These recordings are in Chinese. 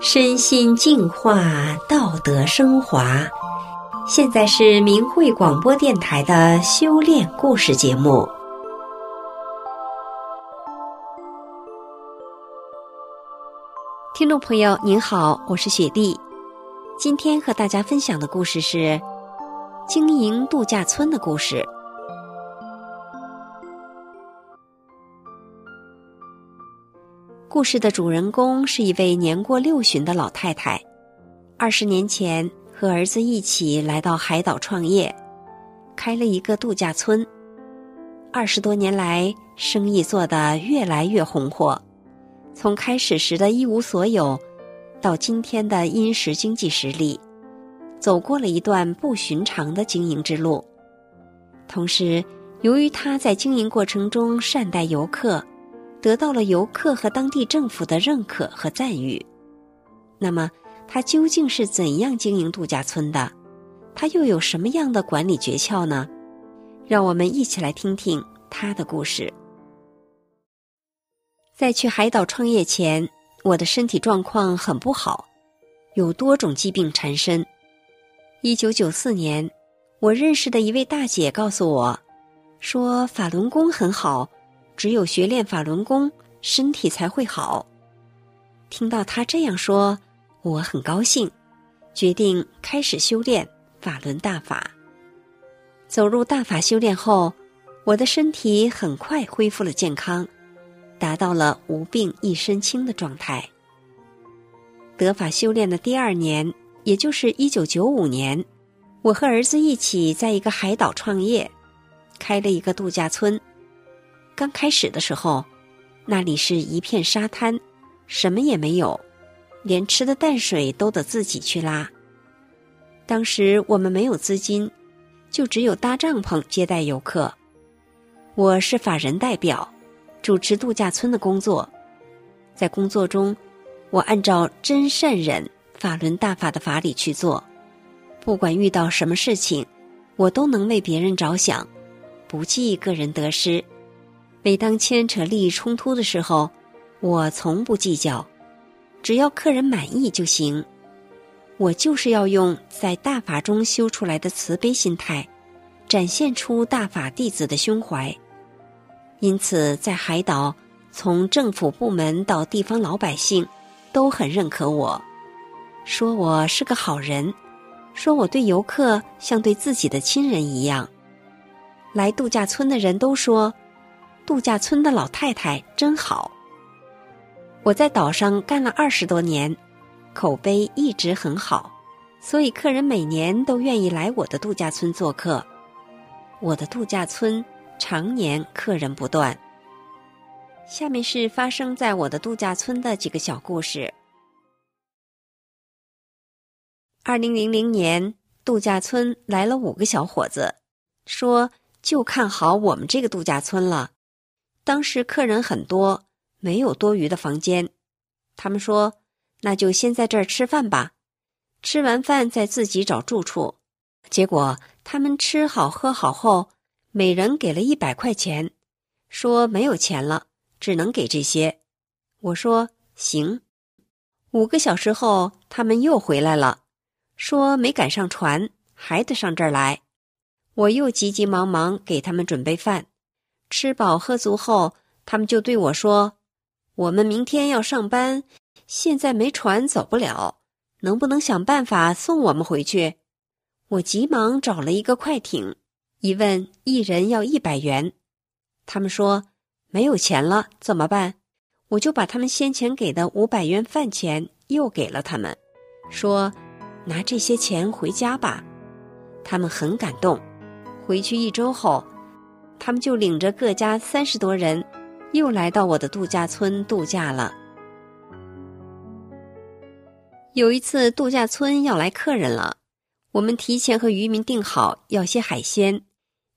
身心净化，道德升华。现在是明慧广播电台的修炼故事节目。听众朋友，您好，我是雪莉。今天和大家分享的故事是经营度假村的故事。故事的主人公是一位年过六旬的老太太，二十年前。和儿子一起来到海岛创业，开了一个度假村。二十多年来，生意做得越来越红火。从开始时的一无所有，到今天的殷实经济实力，走过了一段不寻常的经营之路。同时，由于他在经营过程中善待游客，得到了游客和当地政府的认可和赞誉。那么，他究竟是怎样经营度假村的？他又有什么样的管理诀窍呢？让我们一起来听听他的故事。在去海岛创业前，我的身体状况很不好，有多种疾病缠身。一九九四年，我认识的一位大姐告诉我，说法轮功很好，只有学练法轮功，身体才会好。听到他这样说。我很高兴，决定开始修炼法轮大法。走入大法修炼后，我的身体很快恢复了健康，达到了无病一身轻的状态。得法修炼的第二年，也就是一九九五年，我和儿子一起在一个海岛创业，开了一个度假村。刚开始的时候，那里是一片沙滩，什么也没有。连吃的淡水都得自己去拉。当时我们没有资金，就只有搭帐篷接待游客。我是法人代表，主持度假村的工作。在工作中，我按照真善忍法轮大法的法理去做。不管遇到什么事情，我都能为别人着想，不计个人得失。每当牵扯利益冲突的时候，我从不计较。只要客人满意就行，我就是要用在大法中修出来的慈悲心态，展现出大法弟子的胸怀。因此，在海岛，从政府部门到地方老百姓，都很认可我，说我是个好人，说我对游客像对自己的亲人一样。来度假村的人都说，度假村的老太太真好。我在岛上干了二十多年，口碑一直很好，所以客人每年都愿意来我的度假村做客。我的度假村常年客人不断。下面是发生在我的度假村的几个小故事。二零零零年，度假村来了五个小伙子，说就看好我们这个度假村了。当时客人很多。没有多余的房间，他们说：“那就先在这儿吃饭吧，吃完饭再自己找住处。”结果他们吃好喝好后，每人给了一百块钱，说没有钱了，只能给这些。我说：“行。”五个小时后，他们又回来了，说没赶上船，还得上这儿来。我又急急忙忙给他们准备饭，吃饱喝足后，他们就对我说。我们明天要上班，现在没船走不了，能不能想办法送我们回去？我急忙找了一个快艇，一问一人要一百元，他们说没有钱了，怎么办？我就把他们先前给的五百元饭钱又给了他们，说拿这些钱回家吧。他们很感动，回去一周后，他们就领着各家三十多人。又来到我的度假村度假了。有一次度假村要来客人了，我们提前和渔民订好要些海鲜。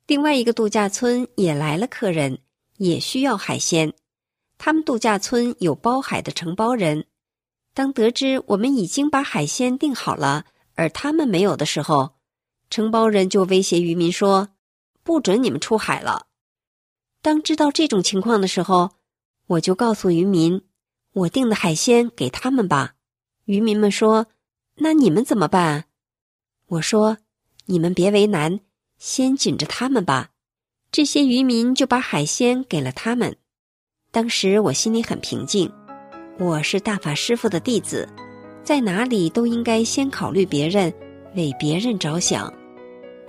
另外一个度假村也来了客人，也需要海鲜。他们度假村有包海的承包人，当得知我们已经把海鲜订好了，而他们没有的时候，承包人就威胁渔民说：“不准你们出海了。”当知道这种情况的时候，我就告诉渔民：“我订的海鲜给他们吧。”渔民们说：“那你们怎么办？”我说：“你们别为难，先紧着他们吧。”这些渔民就把海鲜给了他们。当时我心里很平静，我是大法师傅的弟子，在哪里都应该先考虑别人，为别人着想。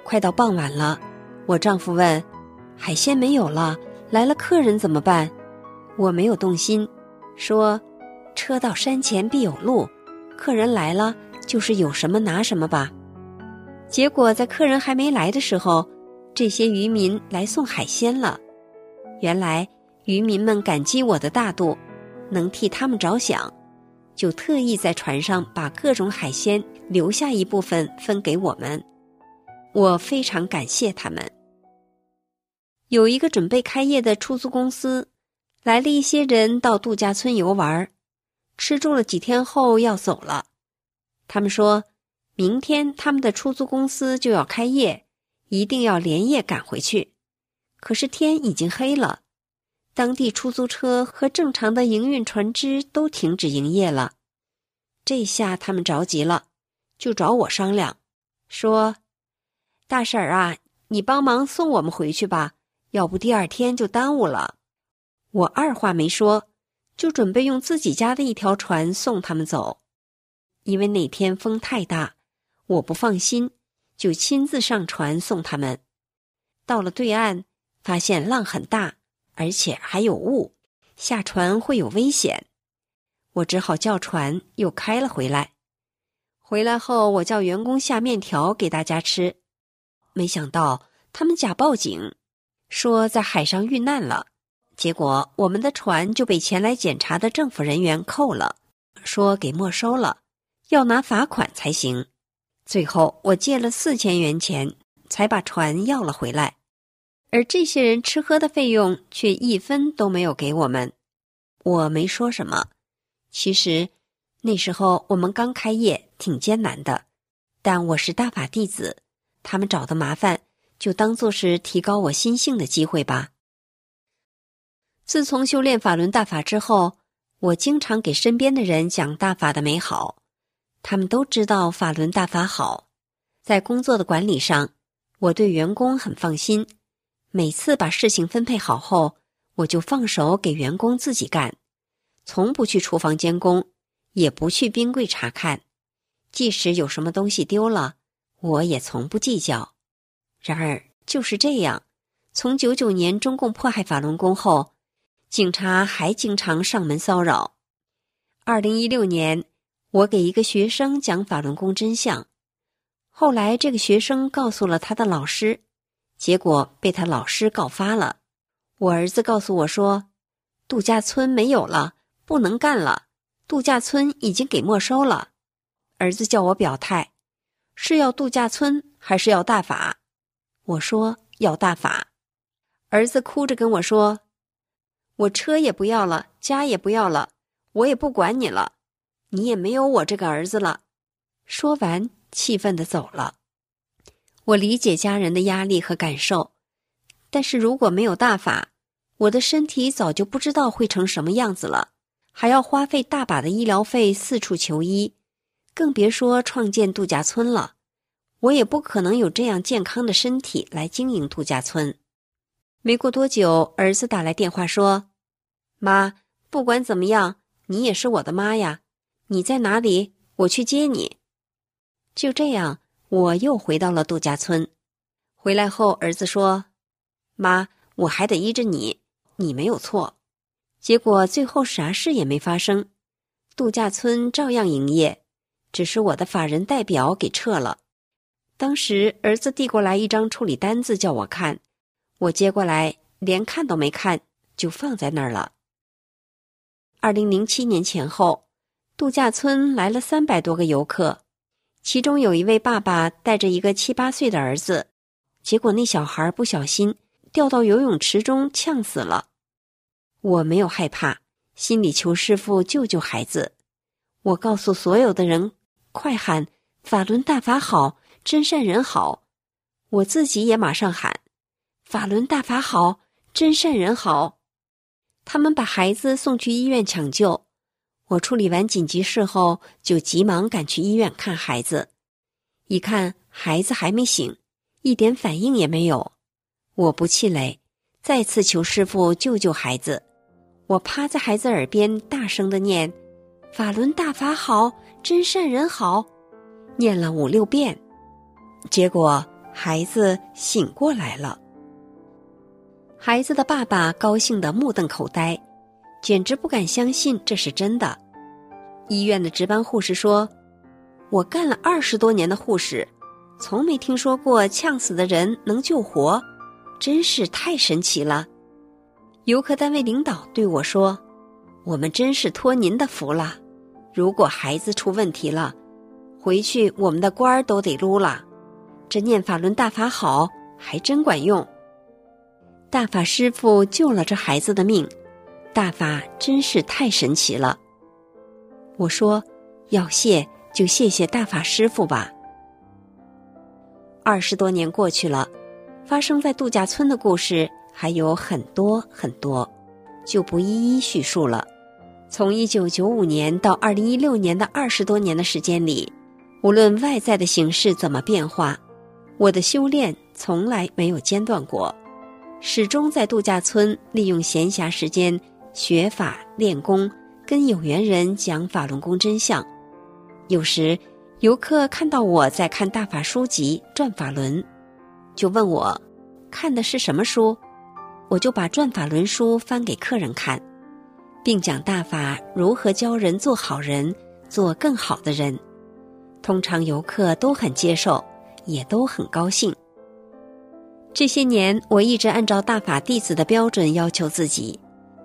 快到傍晚了，我丈夫问：“海鲜没有了，来了客人怎么办？”我没有动心，说：“车到山前必有路，客人来了就是有什么拿什么吧。”结果在客人还没来的时候，这些渔民来送海鲜了。原来渔民们感激我的大度，能替他们着想，就特意在船上把各种海鲜留下一部分分给我们。我非常感谢他们。有一个准备开业的出租公司。来了一些人到度假村游玩，吃住了几天后要走了。他们说，明天他们的出租公司就要开业，一定要连夜赶回去。可是天已经黑了，当地出租车和正常的营运船只都停止营业了。这下他们着急了，就找我商量，说：“大婶儿啊，你帮忙送我们回去吧，要不第二天就耽误了。”我二话没说，就准备用自己家的一条船送他们走，因为那天风太大，我不放心，就亲自上船送他们。到了对岸，发现浪很大，而且还有雾，下船会有危险，我只好叫船又开了回来。回来后，我叫员工下面条给大家吃，没想到他们假报警，说在海上遇难了。结果，我们的船就被前来检查的政府人员扣了，说给没收了，要拿罚款才行。最后，我借了四千元钱，才把船要了回来。而这些人吃喝的费用却一分都没有给我们。我没说什么。其实那时候我们刚开业，挺艰难的。但我是大法弟子，他们找的麻烦，就当做是提高我心性的机会吧。自从修炼法轮大法之后，我经常给身边的人讲大法的美好，他们都知道法轮大法好。在工作的管理上，我对员工很放心。每次把事情分配好后，我就放手给员工自己干，从不去厨房监工，也不去冰柜查看。即使有什么东西丢了，我也从不计较。然而就是这样，从九九年中共迫害法轮功后。警察还经常上门骚扰。二零一六年，我给一个学生讲法轮功真相，后来这个学生告诉了他的老师，结果被他老师告发了。我儿子告诉我说，度假村没有了，不能干了，度假村已经给没收了。儿子叫我表态，是要度假村还是要大法？我说要大法。儿子哭着跟我说。我车也不要了，家也不要了，我也不管你了，你也没有我这个儿子了。说完，气愤的走了。我理解家人的压力和感受，但是如果没有大法，我的身体早就不知道会成什么样子了，还要花费大把的医疗费四处求医，更别说创建度假村了。我也不可能有这样健康的身体来经营度假村。没过多久，儿子打来电话说：“妈，不管怎么样，你也是我的妈呀！你在哪里？我去接你。”就这样，我又回到了度假村。回来后，儿子说：“妈，我还得依着你，你没有错。”结果最后啥事也没发生，度假村照样营业，只是我的法人代表给撤了。当时，儿子递过来一张处理单子，叫我看。我接过来，连看都没看，就放在那儿了。二零零七年前后，度假村来了三百多个游客，其中有一位爸爸带着一个七八岁的儿子，结果那小孩不小心掉到游泳池中呛死了。我没有害怕，心里求师傅救救孩子。我告诉所有的人，快喊“法轮大法好，真善人好”，我自己也马上喊。法轮大法好，真善人好。他们把孩子送去医院抢救，我处理完紧急事后，就急忙赶去医院看孩子。一看孩子还没醒，一点反应也没有，我不气馁，再次求师傅救救孩子。我趴在孩子耳边大声的念：“法轮大法好，真善人好。”念了五六遍，结果孩子醒过来了。孩子的爸爸高兴得目瞪口呆，简直不敢相信这是真的。医院的值班护士说：“我干了二十多年的护士，从没听说过呛死的人能救活，真是太神奇了。”游客单位领导对我说：“我们真是托您的福了。如果孩子出问题了，”回去，我们的官儿都得撸了。这念法轮大法好，还真管用。大法师傅救了这孩子的命，大法真是太神奇了。我说，要谢就谢谢大法师傅吧。二十多年过去了，发生在度假村的故事还有很多很多，就不一一叙述了。从一九九五年到二零一六年的二十多年的时间里。无论外在的形式怎么变化，我的修炼从来没有间断过，始终在度假村利用闲暇时间学法练功，跟有缘人讲法轮功真相。有时游客看到我在看大法书籍《转法轮》，就问我看的是什么书，我就把《转法轮》书翻给客人看，并讲大法如何教人做好人，做更好的人。通常游客都很接受，也都很高兴。这些年，我一直按照大法弟子的标准要求自己。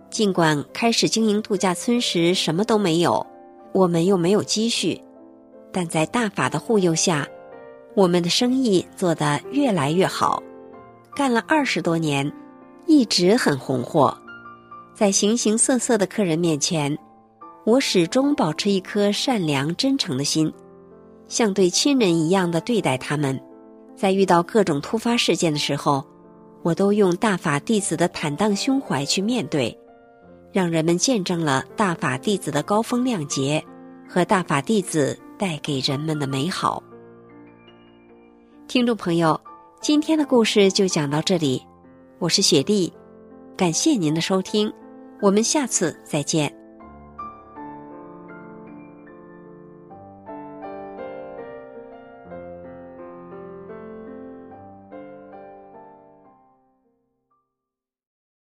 尽管开始经营度假村时什么都没有，我们又没有积蓄，但在大法的护佑下，我们的生意做得越来越好。干了二十多年，一直很红火。在形形色色的客人面前，我始终保持一颗善良真诚的心。像对亲人一样的对待他们，在遇到各种突发事件的时候，我都用大法弟子的坦荡胸怀去面对，让人们见证了大法弟子的高风亮节和大法弟子带给人们的美好。听众朋友，今天的故事就讲到这里，我是雪莉，感谢您的收听，我们下次再见。